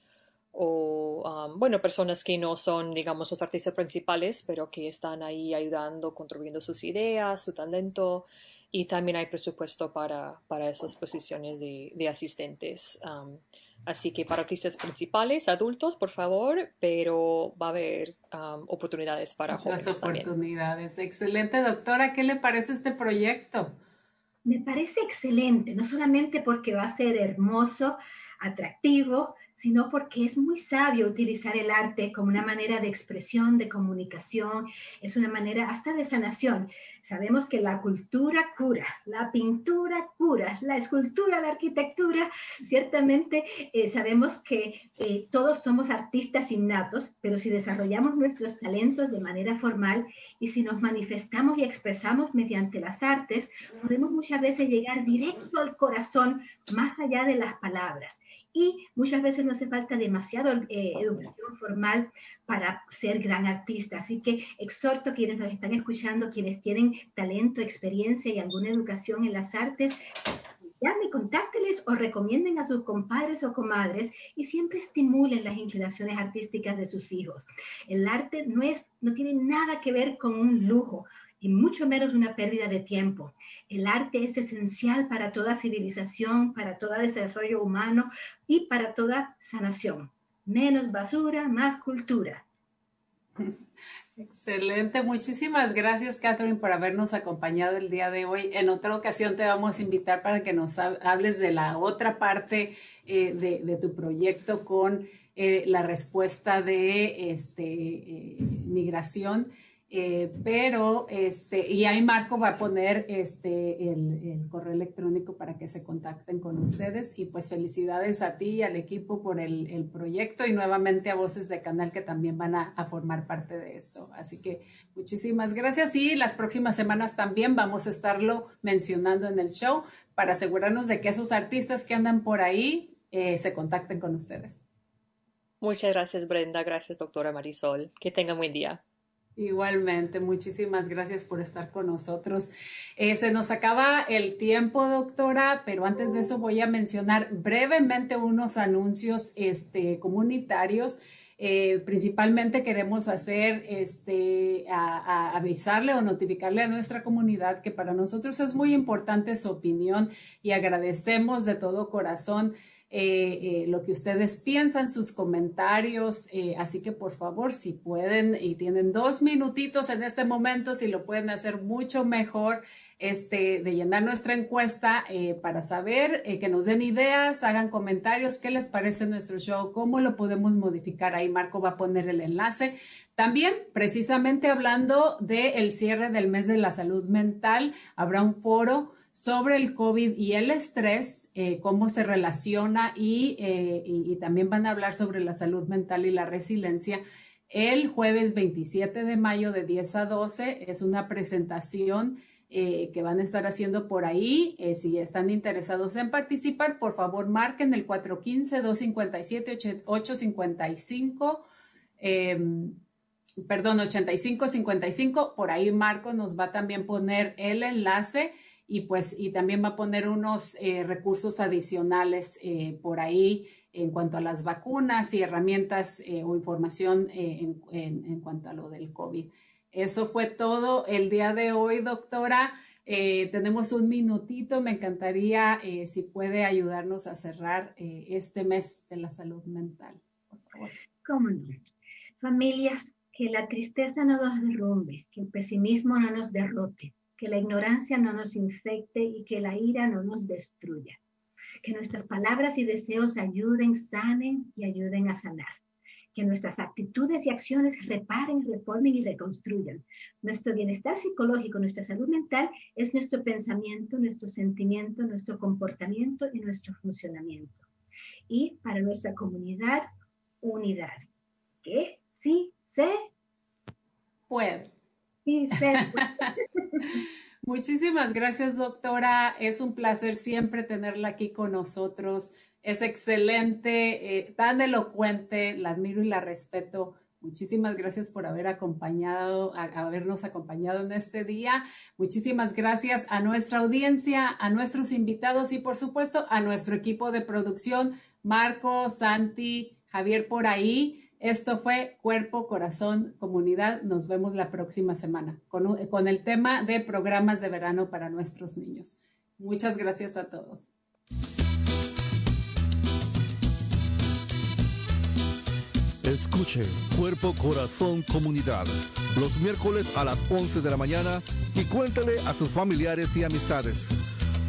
o, bueno, personas que no son, digamos, los artistas principales, pero que están ahí ayudando, contribuyendo sus ideas, su talento, y también hay presupuesto para, para esas posiciones de, de asistentes. así que para artistas principales, adultos, por favor, pero va a haber oportunidades para jóvenes. Las oportunidades. Excelente, doctora. ¿Qué le parece este proyecto? Me parece excelente, no solamente porque va a ser hermoso, atractivo, sino porque es muy sabio utilizar el arte como una manera de expresión, de comunicación, es una manera hasta de sanación. Sabemos que la cultura cura, la pintura cura, la escultura, la arquitectura, ciertamente eh, sabemos que eh, todos somos artistas innatos, pero si desarrollamos nuestros talentos de manera formal y si nos manifestamos y expresamos mediante las artes, podemos muchas veces llegar directo al corazón más allá de las palabras y muchas veces no hace falta demasiado eh, educación formal para ser gran artista. Así que exhorto a quienes nos están escuchando, quienes tienen talento, experiencia y alguna educación en las artes, llamen, contácteles o recomienden a sus compadres o comadres y siempre estimulen las inclinaciones artísticas de sus hijos. El arte no, es, no tiene nada que ver con un lujo y mucho menos una pérdida de tiempo. El arte es esencial para toda civilización, para todo desarrollo humano y para toda sanación. Menos basura, más cultura. (laughs) Excelente, muchísimas gracias Catherine por habernos acompañado el día de hoy. En otra ocasión te vamos a invitar para que nos hables de la otra parte eh, de, tu proyecto con eh, la respuesta de este, eh, migración. Eh, pero, este, y ahí Marco va a poner este, el, correo electrónico para que se contacten con ustedes. Y pues felicidades a ti y al equipo por el, proyecto y nuevamente a Voces de Canal que también van a, formar parte de esto. Así que muchísimas gracias y las próximas semanas también vamos a estarlo mencionando en el show para asegurarnos de que esos artistas que andan por ahí eh, se contacten con ustedes. Muchas gracias Brenda, gracias doctora Marisol. Que tengan buen día. Igualmente, muchísimas gracias por estar con nosotros. Eh, se nos acaba el tiempo, doctora, pero antes de eso voy a mencionar brevemente unos anuncios este, comunitarios. Eh, principalmente queremos hacer, este, avisarle o notificarle a nuestra comunidad que para nosotros es muy importante su opinión y agradecemos de todo corazón eh, eh, lo que ustedes piensan, sus comentarios. Eh, así que por favor, si pueden y tienen dos minutitos en este momento, si lo pueden hacer mucho mejor, este, de llenar nuestra encuesta para saber, que nos den ideas, hagan comentarios, qué les parece nuestro show, cómo lo podemos modificar. Ahí Marco va a poner el enlace. También, precisamente hablando del cierre del mes de la salud mental, habrá un foro sobre el COVID y el estrés, eh, cómo se relaciona eh, y, también van a hablar sobre la salud mental y la resiliencia. El jueves 27 de mayo de 10 a 12 es una presentación eh, que van a estar haciendo por ahí. si están interesados en participar, por favor marquen el 415-257-855 perdón, 8555. Por ahí Marco nos va a también poner el enlace y pues y también va a poner unos eh, recursos adicionales eh, por ahí en cuanto a las vacunas y herramientas eh, o información en, en, cuanto a lo del COVID. Eso fue todo el día de hoy, doctora. tenemos un minutito. Me encantaría si puede ayudarnos a cerrar este mes de la salud mental. Por favor. ¿Cómo no? Familias, que la tristeza no nos derrumbe, que el pesimismo no nos derrote, que la ignorancia no nos infecte y que la ira no nos destruya. Que nuestras palabras y deseos ayuden, sanen y ayuden a sanar. Que nuestras actitudes y acciones reparen, reformen y reconstruyan. Nuestro bienestar psicológico, nuestra salud mental es nuestro pensamiento, nuestro sentimiento, nuestro comportamiento y nuestro funcionamiento. Y para nuestra comunidad, unidad. ¿Qué? Sí, se puede. (laughs) Muchísimas gracias, doctora. Es un placer siempre tenerla aquí con nosotros. Es excelente, eh, tan elocuente, la admiro y la respeto. Muchísimas gracias por haber acompañado, habernos acompañado en este día. Muchísimas gracias a nuestra audiencia, a nuestros invitados y por supuesto a nuestro equipo de producción, Marco, Santi, Javier por ahí. Esto fue Cuerpo, Corazón, Comunidad. Nos vemos la próxima semana con, con, el tema de programas de verano para nuestros niños. Muchas gracias a todos. Escuche Cuerpo, Corazón, Comunidad los miércoles a las 11 de la mañana y cuéntele a sus familiares y amistades.